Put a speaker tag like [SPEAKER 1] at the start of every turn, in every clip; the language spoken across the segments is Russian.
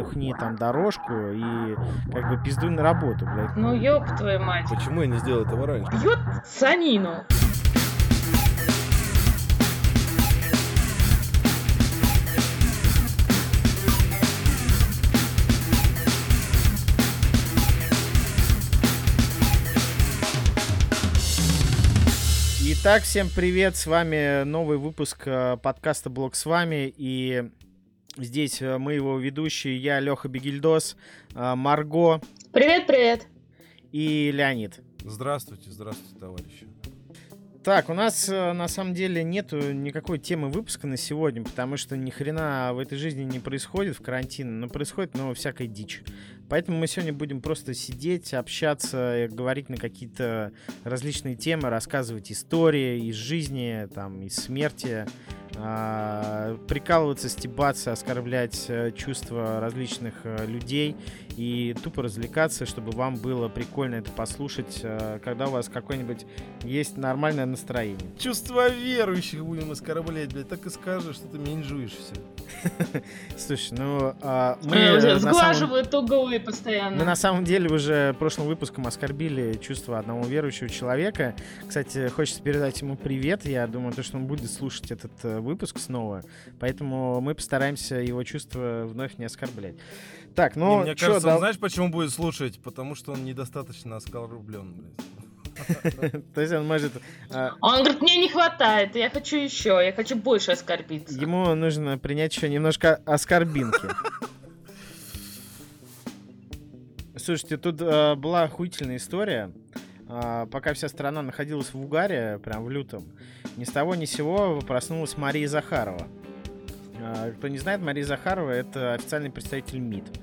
[SPEAKER 1] нюхни там дорожку и как бы пиздуй на работу, блядь.
[SPEAKER 2] Ну ёб твою мать.
[SPEAKER 3] Почему я не сделал этого раньше?
[SPEAKER 2] Бьет санину.
[SPEAKER 1] Итак, всем привет, с вами новый выпуск э, подкаста «Блог с вами», и здесь э, мы его ведущие, я, Леха Бегильдос, э, Марго
[SPEAKER 2] Привет-привет.
[SPEAKER 1] и Леонид.
[SPEAKER 3] Здравствуйте, здравствуйте, товарищи.
[SPEAKER 1] Так, у нас э, на самом деле нету никакой темы выпуска на сегодня, потому что ни хрена в этой жизни не происходит в карантине, но происходит, но всякая дичь. Поэтому мы сегодня будем просто сидеть, общаться, говорить на какие-то различные темы, рассказывать истории из жизни, там, из смерти, прикалываться, стебаться, оскорблять э, чувства различных э, людей и тупо развлекаться, чтобы вам было прикольно это послушать, э, когда у вас какое-нибудь есть нормальное настроение.
[SPEAKER 3] Чувства верующих будем оскорблять, блядь. Так и скажи, что ты меньжуешь все.
[SPEAKER 1] Слушай, ну а, мы,
[SPEAKER 2] Мы
[SPEAKER 1] э,
[SPEAKER 2] сглаживают углы
[SPEAKER 1] мы
[SPEAKER 2] постоянно.
[SPEAKER 1] на самом деле уже прошлым выпуском оскорбили чувства одного верующего человека. Кстати, хочется передать ему привет. Я думаю, то, что он будет слушать этот э, выпуск снова. Поэтому мы постараемся его чувства вновь не оскорблять. Так,
[SPEAKER 3] И
[SPEAKER 1] ну,
[SPEAKER 3] мне
[SPEAKER 1] чё,
[SPEAKER 3] кажется,
[SPEAKER 1] да-
[SPEAKER 3] он знаешь, почему будет слушать? Потому что он недостаточно оскорблен, блядь.
[SPEAKER 1] то есть он может... а,
[SPEAKER 2] Он говорит, мне не хватает, я хочу еще, я хочу больше оскорбиться.
[SPEAKER 1] Ему нужно принять еще немножко оскорбинки. Слушайте, тут э, была охуительная история. А, пока вся страна находилась в угаре, прям в лютом, ни с того ни с сего проснулась Мария Захарова. А, кто не знает, Мария Захарова — это официальный представитель МИД.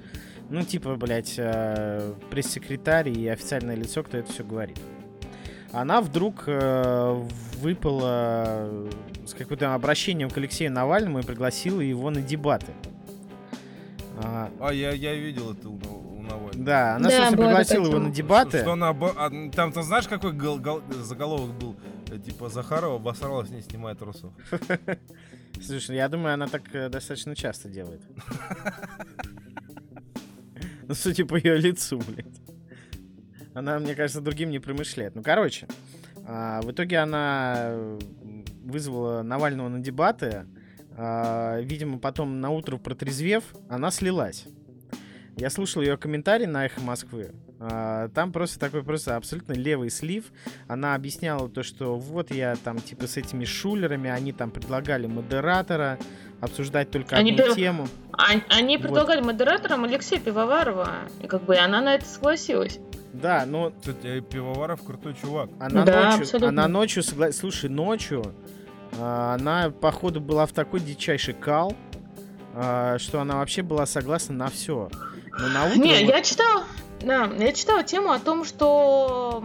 [SPEAKER 1] Ну, типа, блядь, э, пресс-секретарь и официальное лицо, кто это все говорит. Она вдруг э, выпала с каким-то обращением к Алексею Навальному и пригласила его на дебаты. А,
[SPEAKER 3] А, я, я видел это у, у Навального.
[SPEAKER 1] да, она,
[SPEAKER 2] Да,
[SPEAKER 1] собственно, пригласила его на дебаты.
[SPEAKER 3] Что она обо- а, Там, ты знаешь, какой гол- гол- заголовок был? Э, Типа, Захарова обосралась, не снимая трусов.
[SPEAKER 1] Слушай, я думаю, она так достаточно часто делает. Ну, судя по ее лицу, блядь. Она, мне кажется, другим не промышляет. Ну, короче, а, в итоге она вызвала Навального на дебаты. А, Видимо, потом на утро протрезвев, она слилась. Я слушал ее комментарий на «Эхо Москвы». А, Там просто такой просто абсолютно левый слив. Она объясняла то, что вот я там типа с этими шулерами, они там предлагали модератора, обсуждать только
[SPEAKER 2] Они
[SPEAKER 1] одну
[SPEAKER 2] пер-
[SPEAKER 1] тему.
[SPEAKER 2] А- Они
[SPEAKER 1] Вот.
[SPEAKER 2] предлагали модератором Алексея Пивоварова, и как бы она на это согласилась.
[SPEAKER 1] Да, но
[SPEAKER 3] Кстати, Пивоваров крутой чувак.
[SPEAKER 1] она
[SPEAKER 2] Да,
[SPEAKER 1] ночью,
[SPEAKER 2] абсолютно.
[SPEAKER 1] она ночью, согла- слушай, ночью а, она, походу, была в такой дичайший кал, а, что она вообще была согласна на все. Но на утро...
[SPEAKER 2] Не,
[SPEAKER 1] вот-
[SPEAKER 2] я читала, да, я читала тему о том, что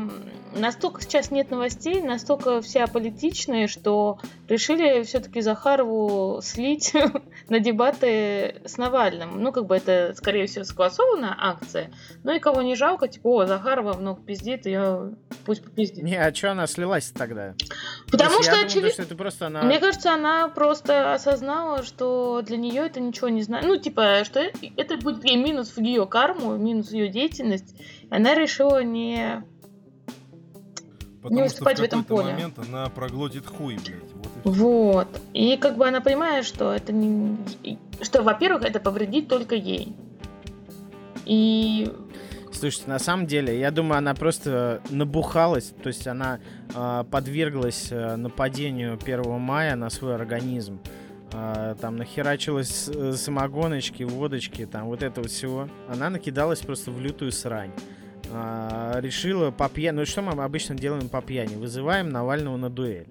[SPEAKER 2] настолько сейчас нет новостей, настолько все аполитичные, что решили все-таки Захарову слить на дебаты с Навальным. Ну, как бы это, скорее всего, согласованная акция. Ну и кого не жалко, типа, о, Захарова много пиздит, я пусть попиздит.
[SPEAKER 1] Не, а что она слилась тогда?
[SPEAKER 2] Потому
[SPEAKER 1] То
[SPEAKER 2] что,
[SPEAKER 1] я думаю,
[SPEAKER 2] очевидно,
[SPEAKER 1] что это просто она...
[SPEAKER 2] Мне кажется, она просто осознала, что для нее это ничего не знает. Ну, типа, что это будет ей минус в ее карму, минус в ее деятельность. Она решила не...
[SPEAKER 3] Потому что в
[SPEAKER 2] выступать в этом поле.
[SPEAKER 3] момент она проглотит хуй, блядь. Вот и.
[SPEAKER 2] Вот. И как бы она понимает, что это не... Что, во-первых, это повредит только ей. И...
[SPEAKER 1] Слушайте, на самом деле, я думаю, она просто набухалась, то есть она а, подверглась а, нападению 1 мая на свой организм. А, там нахерачилась э, самогоночки, водочки, там вот это вот всего. Она накидалась просто в лютую срань. А, решила по пьяни... Ну что мы обычно делаем по пьяни? Вызываем Навального на дуэль.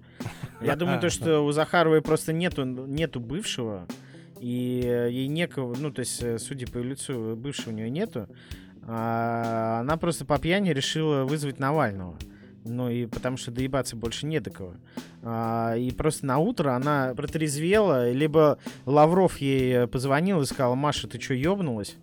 [SPEAKER 1] Я думаю, то, что у Захаровой просто нету, нету бывшего, и э, ей некого, ну, то есть, э, судя по ее лицу, бывшего у нее нету. А, она просто по пьяни решила вызвать Навального. Ну и потому что доебаться больше не до кого. А, и просто на утро она протрезвела, либо Лавров ей позвонил и сказал, Маша, ты что, ебнулась?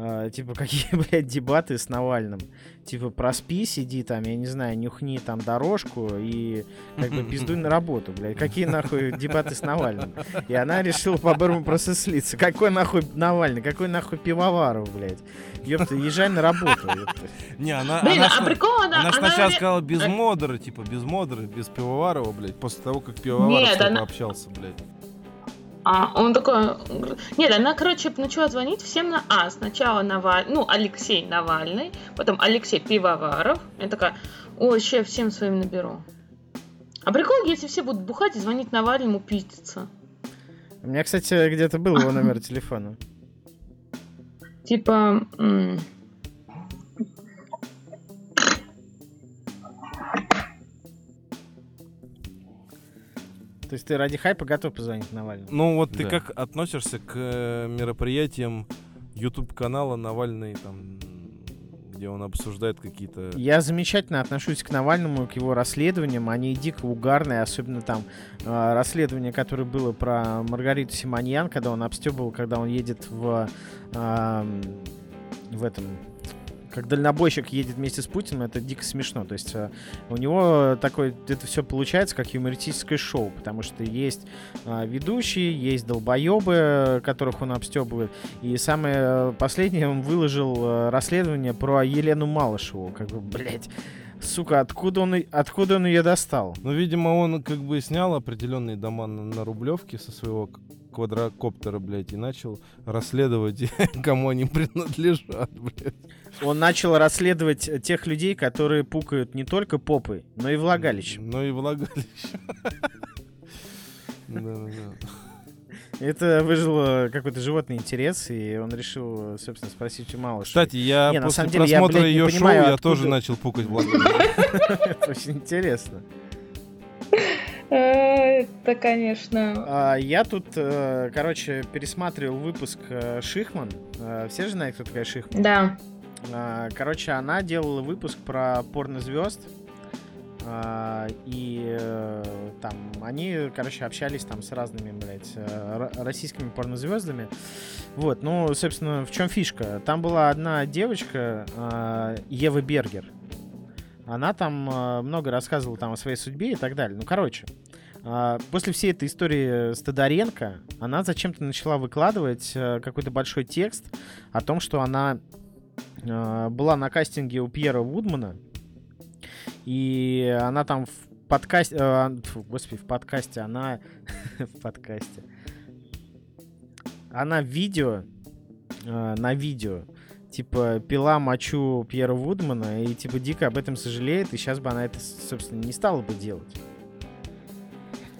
[SPEAKER 1] А, типа, какие, блядь, дебаты с Навальным? Типа, проспи, сиди там, я не знаю, нюхни там дорожку и как бы пиздуй на работу, блядь. Какие нахуй дебаты с Навальным? И она решила по-бырому просто слиться. Какой нахуй Навальный? Какой нахуй пивоваров, блядь? Ёпта, езжай на работу, ёпта.
[SPEAKER 3] Не, она,
[SPEAKER 2] Блин,
[SPEAKER 3] она,
[SPEAKER 2] а прикол, она...
[SPEAKER 3] она сначала сказала без модера, типа без модера, без пивоварова, блядь, после того, как пивоваров с тобой пообщался, блядь.
[SPEAKER 2] А, он такой... Нет, она, короче, начала звонить всем на... А, сначала Навальный, ну, Алексей Навальный, потом Алексей Пивоваров. Я такая, ой, сейчас всем своим наберу. А прикол, если все будут бухать и звонить Навальному, пиздиться.
[SPEAKER 1] У меня, кстати, где-то был его номер телефона.
[SPEAKER 2] Типа...
[SPEAKER 1] То есть ты ради хайпа готов позвонить Навальному?
[SPEAKER 3] Ну вот ты
[SPEAKER 4] Да.
[SPEAKER 3] как относишься к э, мероприятиям YouTube канала Навальный, там, где он обсуждает какие-то...
[SPEAKER 1] Я замечательно отношусь к Навальному, к его расследованиям. Они дико угарные, особенно там э, расследование, которое было про Маргариту Симоньян, когда он обстебывал, когда он едет в, эм, в этом как дальнобойщик едет вместе с Путиным, это дико смешно. То есть э, у него такое, это все получается как юмористическое шоу, потому что есть э, ведущие, есть долбоебы, которых он обстебывает. И самое последнее, он выложил э, расследование про Елену Малышеву. Как бы, блядь, сука, откуда он, откуда он ее достал?
[SPEAKER 3] Ну, видимо, он как бы снял определенные дома на, на Рублевке со своего квадрокоптера, блядь, и начал расследовать, кому они принадлежат, блядь.
[SPEAKER 1] Он начал расследовать тех людей, которые пукают не только попой, но и влагалищем.
[SPEAKER 3] Ну и влагалище. Да-да-да.
[SPEAKER 1] Это выжило какой-то животный интерес, и он решил, э, собственно, спросить у Малышевой.
[SPEAKER 3] Кстати, я
[SPEAKER 1] Не,
[SPEAKER 3] после
[SPEAKER 1] деле, я,
[SPEAKER 3] просмотра
[SPEAKER 1] блядь, не
[SPEAKER 3] ее шоу,
[SPEAKER 1] понимаю,
[SPEAKER 3] я
[SPEAKER 1] откуда-
[SPEAKER 3] тоже начал пукать влагалище.
[SPEAKER 1] Это очень интересно.
[SPEAKER 2] Это, конечно...
[SPEAKER 1] А, Я тут, э, короче, пересматривал выпуск э, Шихман. Э, Все же знают, кто такая Шихман?
[SPEAKER 2] Да.
[SPEAKER 1] Короче, она делала выпуск про порнозвезд. А, И э, там они, короче, общались там с разными, блядь, э, ро- российскими порнозвездами. Вот, ну, собственно, в чем фишка? Там была одна девочка, а, Ева Бергер. Она там а, много рассказывала там о своей судьбе и так далее. Ну, короче, а, после всей этой истории с Тодоренко, она зачем-то начала выкладывать э, какой-то большой текст о том, что она э, была на кастинге у Пьера Вудмана, и она там в подкасте, э, фу, господи, в подкасте, она в подкасте, она в видео, э, на видео, типа, пила мочу Пьера Вудмана и, типа, дико об этом сожалеет, и сейчас бы она это, собственно, не стала бы делать.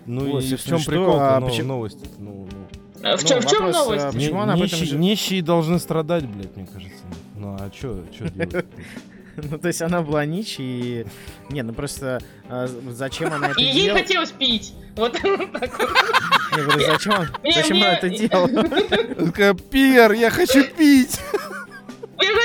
[SPEAKER 3] Ну
[SPEAKER 1] Вот,
[SPEAKER 3] и в чем
[SPEAKER 1] что,
[SPEAKER 3] прикол
[SPEAKER 1] а,
[SPEAKER 3] ну,
[SPEAKER 1] почему-
[SPEAKER 3] новость ну, ну.
[SPEAKER 2] А В чем, в чем
[SPEAKER 1] вопрос,
[SPEAKER 2] новость?
[SPEAKER 1] а, Почему она об этом
[SPEAKER 3] Нищие-
[SPEAKER 1] же-
[SPEAKER 3] Нищие должны страдать, блядь, мне кажется. Ну а чё делать?
[SPEAKER 1] Ну, то есть она была нич и... Не, ну просто а, зачем она это
[SPEAKER 2] И ей хотелось пить. Вот так вот.
[SPEAKER 1] Я говорю, зачем, зачем она это делала?
[SPEAKER 3] Пьер, я хочу пить!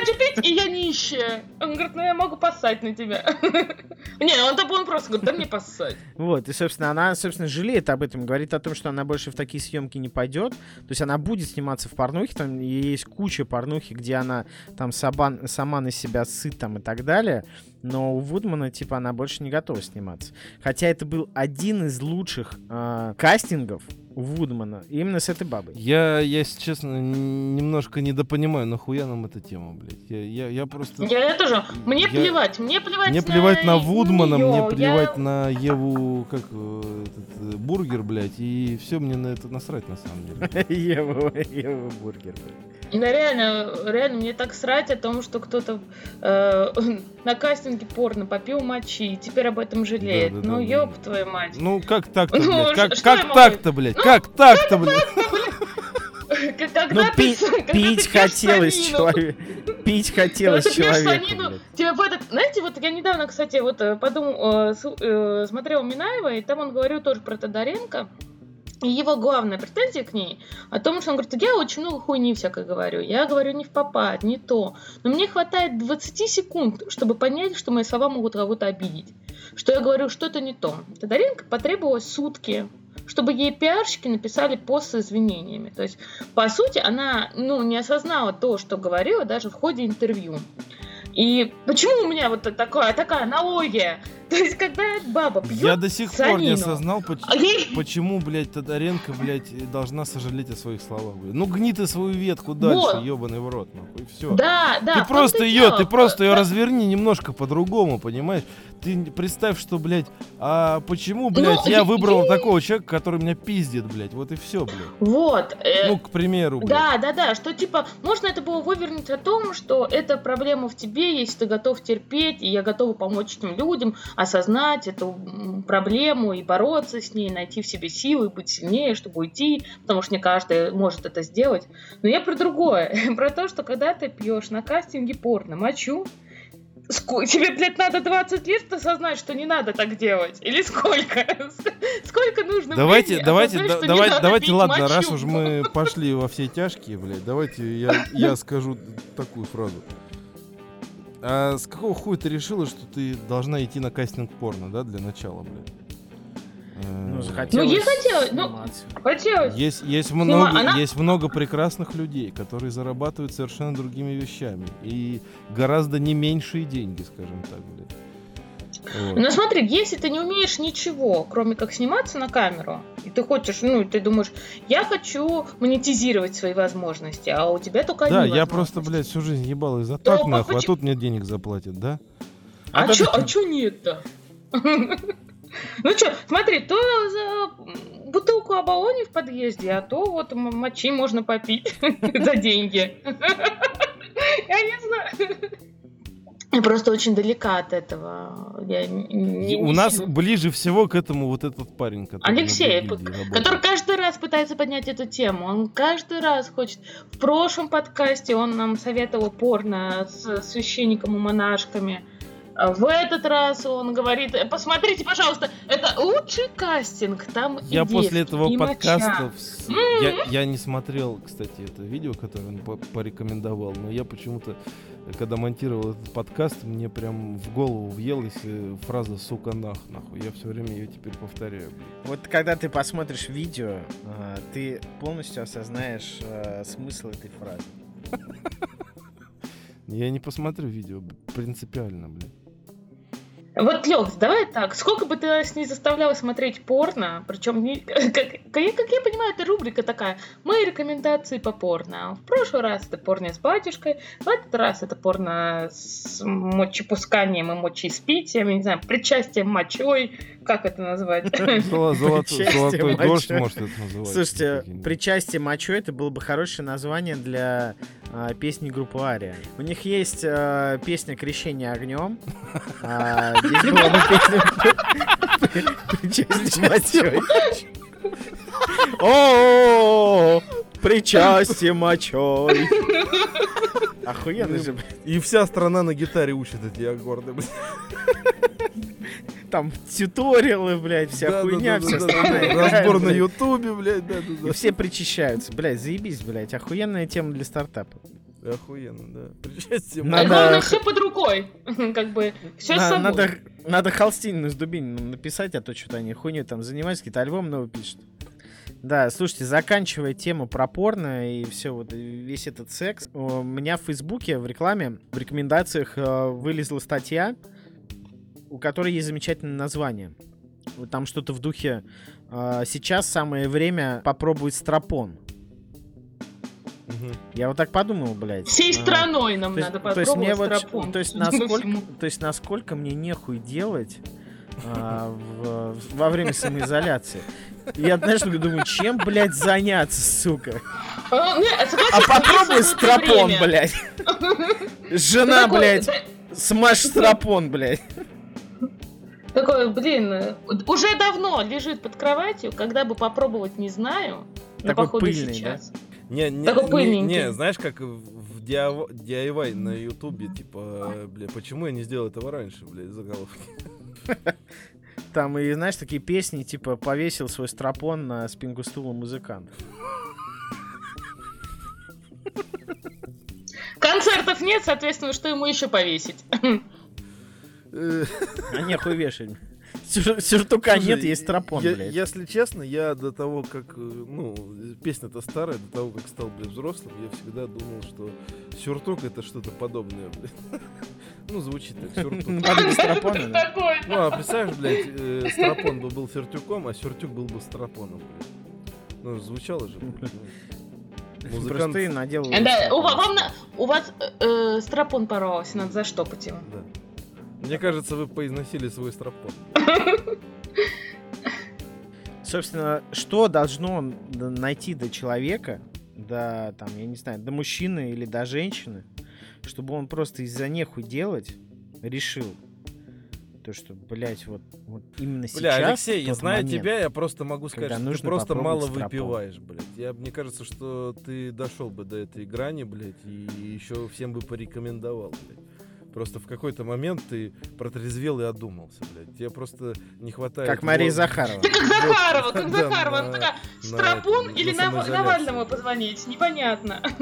[SPEAKER 2] Хочу пить, и я нищая. Он говорит, ну я могу поссать на тебя. Не, он там он просто говорит, да мне поссать.
[SPEAKER 1] Вот, и, собственно, она, собственно, жалеет об этом, говорит о том, что она больше в такие съемки не пойдет. То есть она будет сниматься в порнухе, там есть куча порнухи, где она там сама, на себя сыт там и так далее. Но у Вудмана, типа, она больше не готова сниматься. Хотя это был один из лучших а, кастингов Вудмана именно с этой бабой.
[SPEAKER 3] Я, я, если честно, немножко недопонимаю, нахуя нам эта тема, блядь. Я, я, я просто...
[SPEAKER 2] Я, я тоже. Мне
[SPEAKER 3] Я-
[SPEAKER 2] плевать, мне плевать
[SPEAKER 3] Мне плевать на Вудмана,
[SPEAKER 2] неё.
[SPEAKER 3] мне
[SPEAKER 2] Я-
[SPEAKER 3] плевать на Еву, как э, этот, э, бургер, блядь, и все мне на это насрать на самом деле.
[SPEAKER 1] Ева, Ева Бургер.
[SPEAKER 2] Да реально, реально, мне так срать о том, что кто-то э, на кастинге порно попил мочи и теперь об этом жалеет.
[SPEAKER 3] Да, да,
[SPEAKER 2] ну,
[SPEAKER 3] да,
[SPEAKER 2] ёб
[SPEAKER 3] да.
[SPEAKER 2] твою мать.
[SPEAKER 3] Ну как так-то,
[SPEAKER 2] Ну,
[SPEAKER 3] блядь? Как,
[SPEAKER 2] я
[SPEAKER 3] как
[SPEAKER 2] могу-
[SPEAKER 3] так-то, блядь?
[SPEAKER 2] Ну,
[SPEAKER 3] Как так-то, блядь?
[SPEAKER 2] Когда
[SPEAKER 1] Ну,
[SPEAKER 2] ты
[SPEAKER 1] пи- пить хотелось человек. Пить хотелось человеку.
[SPEAKER 2] Тебе в этот, знаете, вот я недавно, кстати, вот э, подумал, э, э, смотрел Минаева, и там он говорил тоже про Тодоренко. И его главная претензия к ней о том, что он говорит, я очень много хуйни всякой говорю. Я говорю не в попад, не то. Но мне хватает 20 секунд, чтобы понять, что мои слова могут кого-то обидеть. Что я говорю что-то не то. Тодоренко потребовалось сутки, чтобы ей пиарщики написали пост с извинениями. То есть, по сути, она ну, не осознала то, что говорила даже в ходе интервью. И почему у меня вот такая, такая аналогия? То есть, когда баба пьет
[SPEAKER 3] Я до сих пор не осознал, поч-
[SPEAKER 2] а
[SPEAKER 3] почему, блядь, Тодоренко, блядь, должна сожалеть о своих словах. блядь. Ну гни ты свою ветку дальше,
[SPEAKER 2] Вот.
[SPEAKER 3] ебаный в рот, нахуй, все.
[SPEAKER 2] Да, да.
[SPEAKER 3] ты просто
[SPEAKER 2] и
[SPEAKER 3] ее,
[SPEAKER 2] дело.
[SPEAKER 3] ты просто ее
[SPEAKER 2] Да.
[SPEAKER 3] разверни немножко по-другому, понимаешь? Ты представь, что, блядь, а почему, блядь,
[SPEAKER 2] Ну,
[SPEAKER 3] я выбрал
[SPEAKER 2] е-
[SPEAKER 3] такого человека, который меня пиздит, блядь, вот и все, блядь.
[SPEAKER 2] Вот. э,
[SPEAKER 3] Ну, к примеру, блядь.
[SPEAKER 2] Да, да, да, что типа можно это было вывернуть о том, что это проблема в тебе, если ты готов терпеть, и я готова помочь этим людям осознать эту проблему и бороться с ней, найти в себе силы, быть сильнее, чтобы уйти, потому что не каждый может это сделать. Но я про другое, про то, что когда ты пьешь на кастинге порно мочу, Тебе, блядь, надо 20 лет осознать, что не надо так делать? Или сколько? Сколько нужно
[SPEAKER 3] Давайте,
[SPEAKER 2] времени
[SPEAKER 3] давайте,
[SPEAKER 2] осознать,
[SPEAKER 3] да- давайте, давайте, ладно,
[SPEAKER 2] мочу?
[SPEAKER 3] раз уж мы пошли во все тяжкие, блядь, давайте я, я скажу такую фразу. А с какого хуя ты решила, что ты должна идти на кастинг порно, да, для начала, блядь? Э,
[SPEAKER 1] Ну, захотелось
[SPEAKER 2] я хотела, ну. Хотелось.
[SPEAKER 3] Есть, есть, много,
[SPEAKER 2] она-
[SPEAKER 3] есть много прекрасных людей, которые зарабатывают совершенно другими вещами. И гораздо не меньшие деньги, скажем так, блядь. Вот.
[SPEAKER 2] Ну смотри, если ты не умеешь ничего, кроме как сниматься на камеру, и ты хочешь, ну, ты думаешь, я хочу монетизировать свои возможности, а у тебя только
[SPEAKER 3] Да, я просто, блядь, всю жизнь ебал из-за так, нахуй, а тут мне денег заплатят, да?
[SPEAKER 2] А,
[SPEAKER 1] А то
[SPEAKER 2] чё, а чё нет-то? Ну что, смотри, то за бутылку оболони в подъезде, а то вот мочи можно попить за деньги. Я не знаю. Я просто очень далека от этого. Я не-
[SPEAKER 3] У
[SPEAKER 2] не
[SPEAKER 3] нас
[SPEAKER 2] сильно-
[SPEAKER 3] ближе всего к этому вот этот парень, который
[SPEAKER 2] Алексей, который каждый раз пытается поднять эту тему. Он каждый раз хочет. В прошлом подкасте он нам советовал порно с священником и монашками. А В этот раз он говорит, «Э, посмотрите, пожалуйста, это лучший кастинг, там и
[SPEAKER 3] Я после
[SPEAKER 2] девки,
[SPEAKER 3] этого
[SPEAKER 2] и моча».
[SPEAKER 3] подкаста... вс- Я, я не смотрел, кстати, это видео, которое он по- порекомендовал, но я почему-то, э, когда монтировал этот подкаст, мне прям в голову въелась э, фраза «сука нах», нахуй. Я все время ее теперь повторяю.
[SPEAKER 1] Вот когда ты посмотришь видео, а, ты полностью осознаешь а, смысл этой фразы.
[SPEAKER 3] Я не посмотрю видео, принципиально, блин.
[SPEAKER 2] Вот, Лёх, давай так. Сколько бы ты нас не заставляла смотреть порно, причем, как, как я, как я понимаю, это рубрика такая, мои рекомендации по порно. В прошлый раз это порно с батюшкой, в этот раз это порно с мочепусканием и мочеиспитием, я не знаю, причастием мочой, как это назвать?
[SPEAKER 3] Золотой дождь, может, это называется.
[SPEAKER 1] Слушайте, причастие мочой это было бы хорошее название для а, песни группы Ария. У них есть а, песня «Крещение огнем». А, Здесь была бы песня «Причастие мочой». О, причастие мочой. Охуенно же, блядь.
[SPEAKER 3] И вся страна на гитаре учит эти аккорды, блин.
[SPEAKER 1] Там тьюториалы, блядь, вся
[SPEAKER 3] Да, да,
[SPEAKER 1] хуйня,
[SPEAKER 3] да,
[SPEAKER 1] вся
[SPEAKER 3] да,
[SPEAKER 1] страна
[SPEAKER 3] да,
[SPEAKER 1] играет,
[SPEAKER 3] Разбор на
[SPEAKER 1] блядь.
[SPEAKER 3] ютубе, блядь, да, да,
[SPEAKER 1] И все причащаются. Блядь, заебись, блядь. Охуенная тема для стартапа.
[SPEAKER 3] да. Охуенно, да. Причастие
[SPEAKER 1] Надо-
[SPEAKER 2] А главное, все под рукой. Как бы все
[SPEAKER 1] На-
[SPEAKER 2] с собой.
[SPEAKER 1] надо, надо Холстинину с Дубининым написать, а то что-то они хуйню там занимаются, какие-то альбом новый пишут. Да, слушайте, заканчивая тему про порно и все вот, весь этот секс, у меня в Фейсбуке в рекламе, в рекомендациях э, вылезла статья, у которой есть замечательное название. Вот Там что-то в духе э, «Сейчас самое время попробовать стропон». Я вот так подумал, блядь.
[SPEAKER 2] Всей
[SPEAKER 1] А,
[SPEAKER 2] страной нам
[SPEAKER 1] то есть,
[SPEAKER 2] надо
[SPEAKER 1] то есть мне
[SPEAKER 2] попробовать
[SPEAKER 1] вот,
[SPEAKER 2] стропон.
[SPEAKER 1] то есть насколько, то есть насколько мне нехуй делать а, в- во время самоизоляции. Я, знаешь, думаю, чем, блядь, заняться, сука?
[SPEAKER 2] А,
[SPEAKER 1] А попробуй стропон, блядь. Жена, блядь, смажь стропон, блядь.
[SPEAKER 2] Такой, блин, э, уже давно лежит под кроватью, когда бы попробовать не знаю, но
[SPEAKER 1] Такой
[SPEAKER 2] походу
[SPEAKER 1] пыльный,
[SPEAKER 2] сейчас.
[SPEAKER 3] Не, не,
[SPEAKER 2] Такой
[SPEAKER 3] не,
[SPEAKER 2] пыльненький.
[SPEAKER 3] не, знаешь, как в DIY, на ютубе, типа, бля, почему я не сделал этого раньше, блядь, заголовки.
[SPEAKER 1] Там и, знаешь, такие песни, типа, повесил свой стропон на спинку стула музыкант.
[SPEAKER 2] Концертов нет, соответственно, что ему еще повесить?
[SPEAKER 1] А нехуй вешать. Сюр- Сюртука
[SPEAKER 3] Слушай,
[SPEAKER 1] нет, есть тропон,
[SPEAKER 3] я-
[SPEAKER 1] блядь.
[SPEAKER 3] Если честно, я до того, как, э, ну, песня-то старая, до того, как стал, блядь, взрослым, я всегда думал, что сюртук это что-то подобное, блядь. Ну, звучит так, сюртук.
[SPEAKER 1] Да?
[SPEAKER 2] Такое.
[SPEAKER 3] Ну, а представляешь, блядь, э, Страпон бы был сюртюком, а сюртюк был бы Страпоном, блядь. Ну, звучало же, блядь. ну.
[SPEAKER 1] Просто
[SPEAKER 3] Музыкант,
[SPEAKER 1] ты надел...
[SPEAKER 2] Да, у, ва- вам у вас э, э, стропон порвался, надо заштопать его.
[SPEAKER 3] да. Мне кажется, вы поизносили свой Страпон.
[SPEAKER 1] Собственно, что должно найти до человека, до, там, я не знаю, до мужчины или до женщины, чтобы он просто из-за нехуй делать решил, то, что, блядь, вот, вот именно сейчас...
[SPEAKER 3] Бля, Алексей, я знаю
[SPEAKER 1] момент,
[SPEAKER 3] тебя, я просто могу сказать, что ты просто мало
[SPEAKER 1] Страпон.
[SPEAKER 3] выпиваешь, блядь. Я, мне кажется, что ты дошел бы до этой грани, блядь, и еще всем бы порекомендовал, блядь. Просто в какой-то момент ты протрезвел и одумался, блядь. Тебе просто не хватает...
[SPEAKER 1] Как Мария
[SPEAKER 3] вот-
[SPEAKER 1] Захарова.
[SPEAKER 2] Как Захарова, как Захарова.
[SPEAKER 3] на-
[SPEAKER 2] Она такая,
[SPEAKER 3] этом,
[SPEAKER 2] или. Навальному позвонить? Непонятно.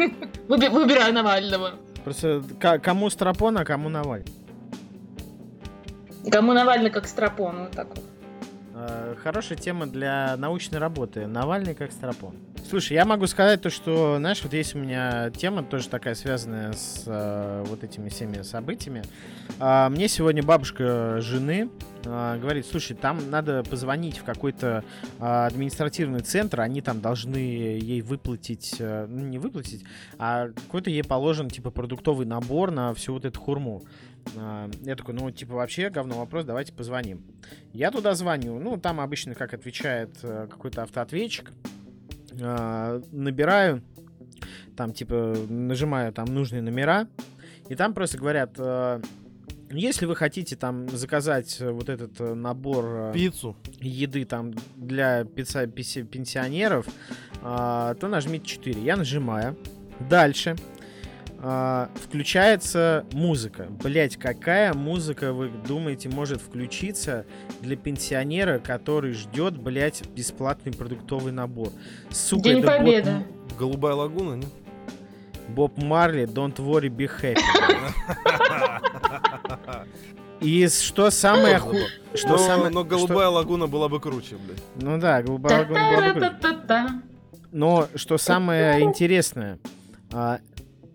[SPEAKER 2] Выби- Выбираю Навального.
[SPEAKER 1] Просто кому Страпон, а кому Наваль.
[SPEAKER 2] Кому Навальный как Стропон, вот так вот.
[SPEAKER 1] Э, Хорошая тема для научной работы. Навальный как Страпон. Слушай, я могу сказать то, что, знаешь, вот есть у меня тема тоже такая связанная с э, вот этими всеми событиями. А, мне сегодня бабушка жены а, говорит, слушай, там надо позвонить в какой-то а, административный центр, они там должны ей выплатить, э, ну не выплатить, а какой-то ей положен типа продуктовый набор на всю вот эту хурму. Я такой, ну, типа, вообще говно вопрос, давайте позвоним. Я туда звоню, ну, там обычно, как отвечает э, какой-то автоответчик, А, набираю, там, типа, нажимаю там нужные номера, и там просто говорят, э, если вы хотите там заказать вот этот э, набор э,
[SPEAKER 3] Пиццу.
[SPEAKER 1] еды там для писи- пенсионеров, а, то нажмите 4. Я нажимаю. Дальше. А, включается музыка. Блять, какая музыка, вы думаете, может включиться для пенсионера, который ждет, блять, бесплатный продуктовый набор? Сука,
[SPEAKER 2] День
[SPEAKER 1] это Боб-
[SPEAKER 2] Победы.
[SPEAKER 3] Голубая лагуна, не?
[SPEAKER 1] Боб Марли, Don't worry, be happy. И что самое ху... Что
[SPEAKER 3] но,
[SPEAKER 1] самое...
[SPEAKER 3] но
[SPEAKER 1] что-
[SPEAKER 3] голубая лагуна была бы круче, блядь.
[SPEAKER 1] Ну да, голубая лагуна была бы круче. Но что самое интересное, а,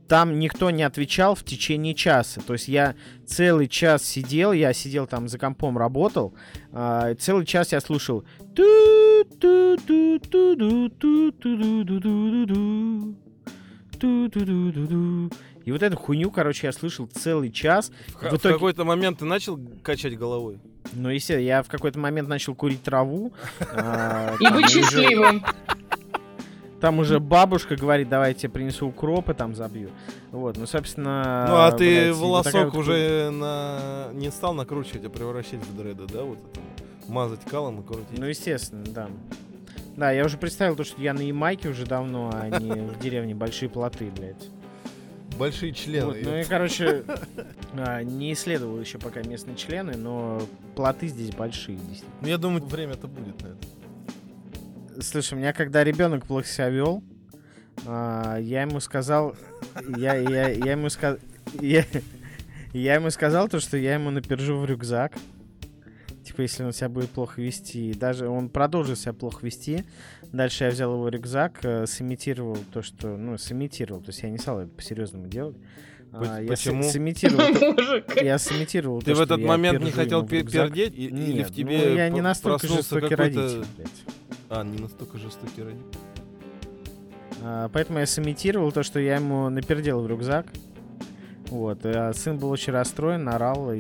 [SPEAKER 1] там никто не отвечал в течение часа. То есть я целый час сидел, я сидел там за компом, работал. а, Целый час я слушал. И вот эту хуйню, короче, я слышал целый час.
[SPEAKER 3] В,
[SPEAKER 1] В
[SPEAKER 3] в
[SPEAKER 1] итоге-
[SPEAKER 3] какой-то момент ты начал качать головой.
[SPEAKER 1] Ну, естественно, я в какой-то момент начал курить траву. а,
[SPEAKER 2] И быть счастливым.
[SPEAKER 1] Там уже бабушка говорит, давай я тебе принесу укропы, там забью. Вот, ну, собственно...
[SPEAKER 3] ну, а ты
[SPEAKER 1] блядь, вот
[SPEAKER 3] волосок
[SPEAKER 1] вот
[SPEAKER 3] уже на... не стал накручивать, а превращать в дреды, да? Вот это вот. Мазать калом и крутить.
[SPEAKER 1] Ну, естественно, да. Да, я уже представил то, что я на Ямайке уже давно, а не в деревне Большие Плоты, блядь.
[SPEAKER 3] Большие члены.
[SPEAKER 1] Вот, ну и, короче, а, не исследовал еще пока местные члены, но плоты здесь большие, действительно.
[SPEAKER 3] Ну, я думаю, время-то будет на это.
[SPEAKER 1] Слушай, у меня когда ребенок плохо себя вел, а, я ему сказал, я, я, я ему сказал, я, я ему сказал то, что я ему напержу в рюкзак. Типа, если он себя будет плохо вести. Даже он продолжил себя плохо вести. Дальше я взял его рюкзак, э, сымитировал то, что... Ну, сымитировал. То есть я не стал это по-серьезному делать. А, я
[SPEAKER 3] почему?
[SPEAKER 1] с- сымитировал... Я сымитировал
[SPEAKER 3] Ты
[SPEAKER 1] то,
[SPEAKER 3] в этот
[SPEAKER 1] я
[SPEAKER 3] момент не хотел пердеть? Или
[SPEAKER 1] Нет,
[SPEAKER 3] в тебе
[SPEAKER 1] ну, я не
[SPEAKER 3] п-
[SPEAKER 1] настолько
[SPEAKER 3] проснулся
[SPEAKER 1] жестокий
[SPEAKER 3] какой-то-
[SPEAKER 1] родитель, блядь.
[SPEAKER 3] А, не настолько жестокий родитель.
[SPEAKER 1] А, Поэтому я сымитировал то, что я ему напердел в рюкзак. Вот. А сын был очень расстроен, орал и...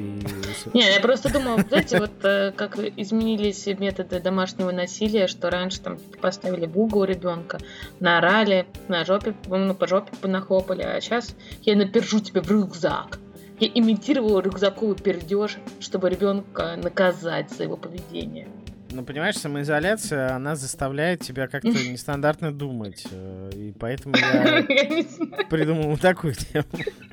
[SPEAKER 2] Не, я просто думала, знаете, вот э, как изменились методы домашнего насилия, что раньше там типа, поставили в угол ребенка, наорали, на жопе, ну, по жопе понахлопали, а сейчас я напержу тебя в рюкзак. Я имитировала рюкзаковый пердеж, чтобы ребенка наказать за его поведение.
[SPEAKER 1] Ну, понимаешь, самоизоляция, она заставляет тебя как-то нестандартно думать. э, И поэтому я придумал такую тему.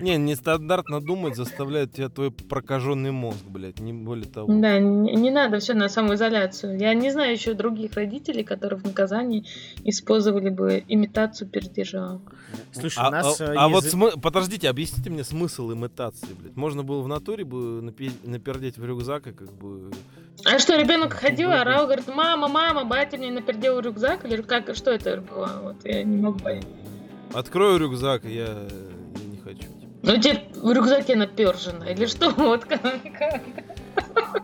[SPEAKER 3] Не, нестандартно думать заставляет тебя твой прокаженный мозг, блядь, не более того.
[SPEAKER 2] Да, не, не надо все на самоизоляцию. Я не знаю еще других родителей, которые в наказании использовали бы имитацию пердежа.
[SPEAKER 1] Слушай,
[SPEAKER 3] а,
[SPEAKER 1] у нас...
[SPEAKER 3] а,
[SPEAKER 1] э,
[SPEAKER 3] а вот смы- подождите, объясните мне смысл имитации, блядь. Можно было в натуре бы напи- напердеть в рюкзак и как бы...
[SPEAKER 2] А что, ребенок ходил, орал, говорит, мама, мама, батя мне напердел рюкзак? Или как, что это было? Вот я не могу понять.
[SPEAKER 3] Открою рюкзак, и я, я не хочу.
[SPEAKER 2] Ну, тебе в рюкзаке напержено, или что? Вот как?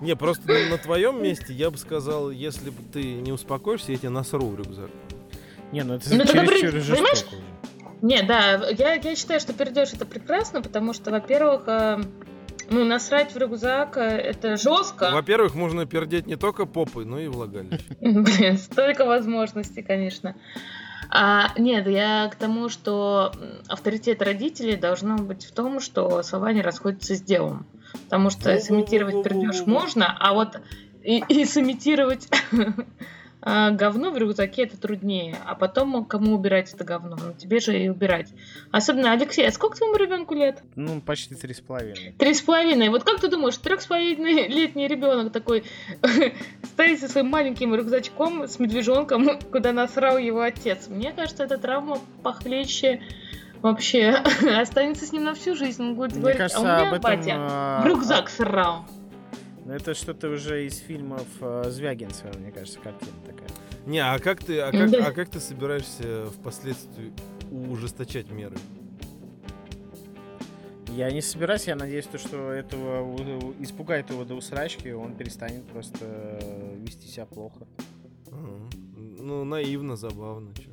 [SPEAKER 3] Не, просто на, на твоем месте я бы сказал, если бы ты не успокоишься, я тебе насру в рюкзак.
[SPEAKER 1] Не, ну это
[SPEAKER 2] Ну,
[SPEAKER 1] чересчур
[SPEAKER 2] при-
[SPEAKER 1] жестоко.
[SPEAKER 2] Не, да, я, я считаю, что пердеж это прекрасно, потому что, во-первых, э, ну, насрать в рюкзак э, это жестко.
[SPEAKER 3] Во-первых, можно пердеть не только попой, но и влагалище.
[SPEAKER 2] Блин, столько возможностей, конечно. А, нет, я к тому, что авторитет родителей должно быть в том, что слова не расходятся с делом. Потому что сымитировать пердеж можно, а вот и, и сымитировать а, говно в рюкзаке это труднее. А потом кому убирать это говно? Ну, тебе же и убирать. Особенно, Алексей, а сколько твоему ребенку лет?
[SPEAKER 1] Ну, почти три с половиной.
[SPEAKER 2] Три с половиной. Вот как ты думаешь, трех с половиной летний ребенок такой стоит со своим маленьким рюкзачком с медвежонком, куда насрал его отец? Мне кажется, эта травма похлеще вообще останется с ним на всю жизнь. Он будет
[SPEAKER 1] Мне
[SPEAKER 2] говорить,
[SPEAKER 1] кажется,
[SPEAKER 2] а у меня
[SPEAKER 1] об этом...
[SPEAKER 2] батя
[SPEAKER 1] а,
[SPEAKER 2] в рюкзак срал.
[SPEAKER 1] А, Это что-то уже из фильмов э, Звягинцева, мне кажется, картина такая.
[SPEAKER 3] Не, а как ты, а как,
[SPEAKER 2] Да.
[SPEAKER 3] а как ты собираешься впоследствии ужесточать меры?
[SPEAKER 1] Я не собираюсь, я надеюсь, то, что этого испугает его до усрачки, он перестанет просто э, вести себя плохо.
[SPEAKER 3] Ага. Ну, наивно, забавно. чё.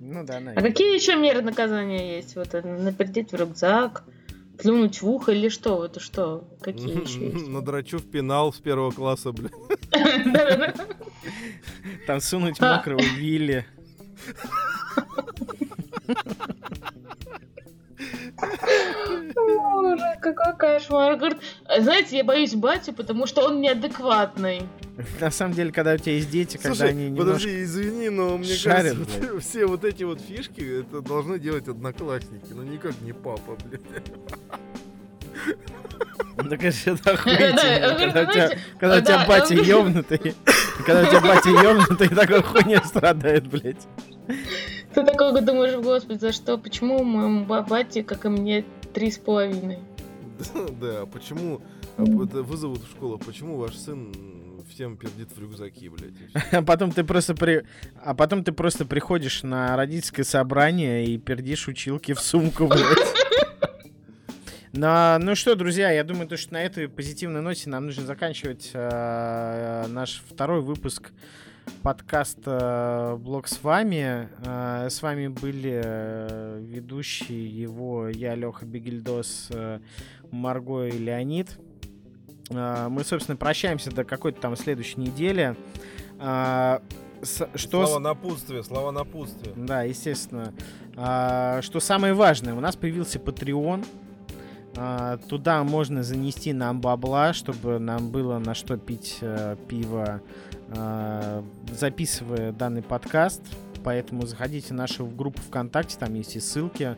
[SPEAKER 1] Ну да,
[SPEAKER 2] А
[SPEAKER 1] наверное.
[SPEAKER 2] какие еще меры наказания есть? Вот э, напердеть в рюкзак, плюнуть в ухо или что? Это что? Какие еще есть?
[SPEAKER 3] Надрачу в пенал с первого класса.
[SPEAKER 2] Да-да-да.
[SPEAKER 1] Там сунуть мокрого Вилли.
[SPEAKER 2] Ужас, какой кошмар. Говорит, знаете, я боюсь батю, потому что он неадекватный.
[SPEAKER 1] На самом деле, когда у тебя есть дети, когда
[SPEAKER 3] Слушай,
[SPEAKER 1] они немножко...
[SPEAKER 3] подожди, извини, но мне
[SPEAKER 1] шарят,
[SPEAKER 3] кажется,
[SPEAKER 1] блядь.
[SPEAKER 3] все вот эти вот фишки, это должны делать одноклассники, но никак не папа, блядь.
[SPEAKER 1] Ну, конечно, это охуительно. Когда у тебя, когда батя ёбнутый, когда у тебя батя ёбнутый, такой хуйня страдает, блядь.
[SPEAKER 2] Ты такой думаешь, господи, за что? Почему моему ба- бате, как и мне, три с половиной?
[SPEAKER 3] Да, почему а, это вызовут в школу, почему ваш сын всем пердит в рюкзаки, блядь?
[SPEAKER 1] А потом ты просто при... А потом ты просто приходишь на родительское собрание и пердишь училки в сумку, блядь. На- ну что, друзья, я думаю, то, что на этой позитивной ноте нам нужно заканчивать э, наш второй выпуск подкаста «Блог с вами». Э, с вами были э, ведущие его, я, Леха Бегельдос, э, Марго и Леонид. Э, мы, собственно, прощаемся до какой-то там следующей недели. А, с- что
[SPEAKER 3] Слова напутствия, слова напутствия.
[SPEAKER 1] да, естественно. А, что самое важное, у нас появился Patreon. А, туда можно занести нам бабла, чтобы нам было на что пить э, пиво, а, записывая данный подкаст. Поэтому заходите в нашу группу ВКонтакте, там есть и ссылки,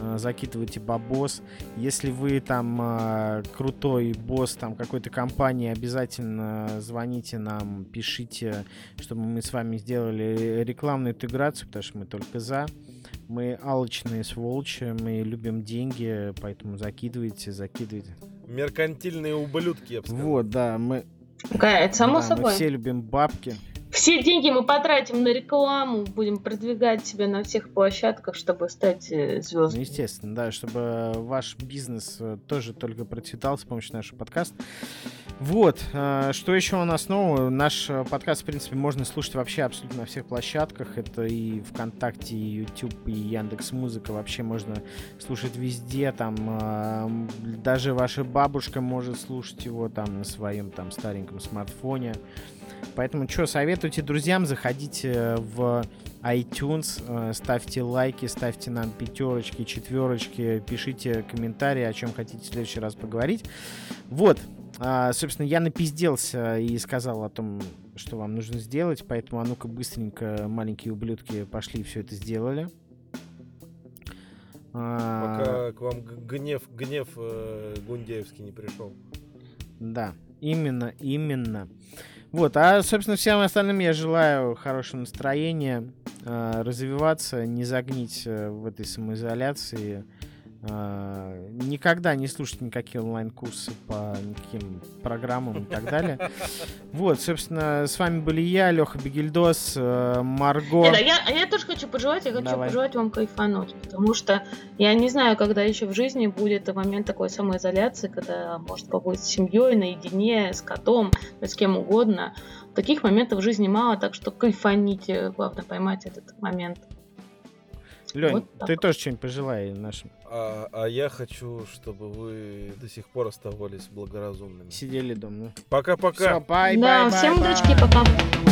[SPEAKER 1] а, закидывайте бабос. Если вы там а, крутой босс там какой-то компании, обязательно звоните нам, пишите, чтобы мы с вами сделали рекламную интеграцию, потому что мы только за. Мы алчные сволочи, мы любим деньги, поэтому закидывайте, закидывайте.
[SPEAKER 3] Меркантильные ублюдки, я бы сказал.
[SPEAKER 1] Вот, да, мы,
[SPEAKER 2] Да, это само
[SPEAKER 1] да, мы
[SPEAKER 2] собой.
[SPEAKER 1] все любим бабки.
[SPEAKER 2] Все деньги мы потратим на рекламу, будем продвигать себя на всех площадках, чтобы стать э,
[SPEAKER 1] Ну,
[SPEAKER 2] звездой.
[SPEAKER 1] естественно, да, чтобы ваш бизнес э, тоже только процветал с помощью нашего подкаста. Вот, э, что еще у нас нового? Наш э, подкаст, в принципе, можно слушать вообще абсолютно на всех площадках. Это и ВКонтакте, и YouTube, и Яндекс Музыка. Вообще можно слушать везде. Там э, м, даже ваша бабушка может слушать его там на своем там стареньком смартфоне. Поэтому что, советуйте друзьям, заходите в iTunes, э, ставьте лайки, ставьте нам пятерочки, четверочки, пишите комментарии, о чем хотите в следующий раз поговорить. Вот, а, собственно, я напизделся и сказал о том, что вам нужно сделать, поэтому а ну-ка быстренько, маленькие ублюдки, пошли и все это сделали. А,
[SPEAKER 3] Пока к вам гнев, гнев э, Гундеевский не пришел.
[SPEAKER 1] Да, именно, именно. Вот, а, собственно, всем остальным я желаю хорошего настроения, э, развиваться, не загнить э, в этой самоизоляции, никогда не слушать никакие онлайн-курсы по никаким программам и так далее. Вот, собственно, с вами были я, Леха Бегельдос, э, Марго.
[SPEAKER 2] Нет, а я, а я тоже хочу пожелать, я хочу
[SPEAKER 1] Давай.
[SPEAKER 2] пожелать вам кайфануть, потому что я не знаю, когда еще в жизни будет момент такой самоизоляции, когда может побыть с семьей, наедине, с котом, с кем угодно. Таких моментов в жизни мало, так что кайфаните, главное поймать этот момент.
[SPEAKER 1] Лень,
[SPEAKER 2] вот так.
[SPEAKER 1] ты тоже что-нибудь пожелай нашим.
[SPEAKER 3] А, а я хочу, чтобы вы до сих пор оставались благоразумными.
[SPEAKER 1] Сидели дома.
[SPEAKER 3] Пока-пока.
[SPEAKER 1] Все, бай,
[SPEAKER 2] да,
[SPEAKER 1] бай,
[SPEAKER 2] всем
[SPEAKER 1] бай,
[SPEAKER 2] удачки, пока.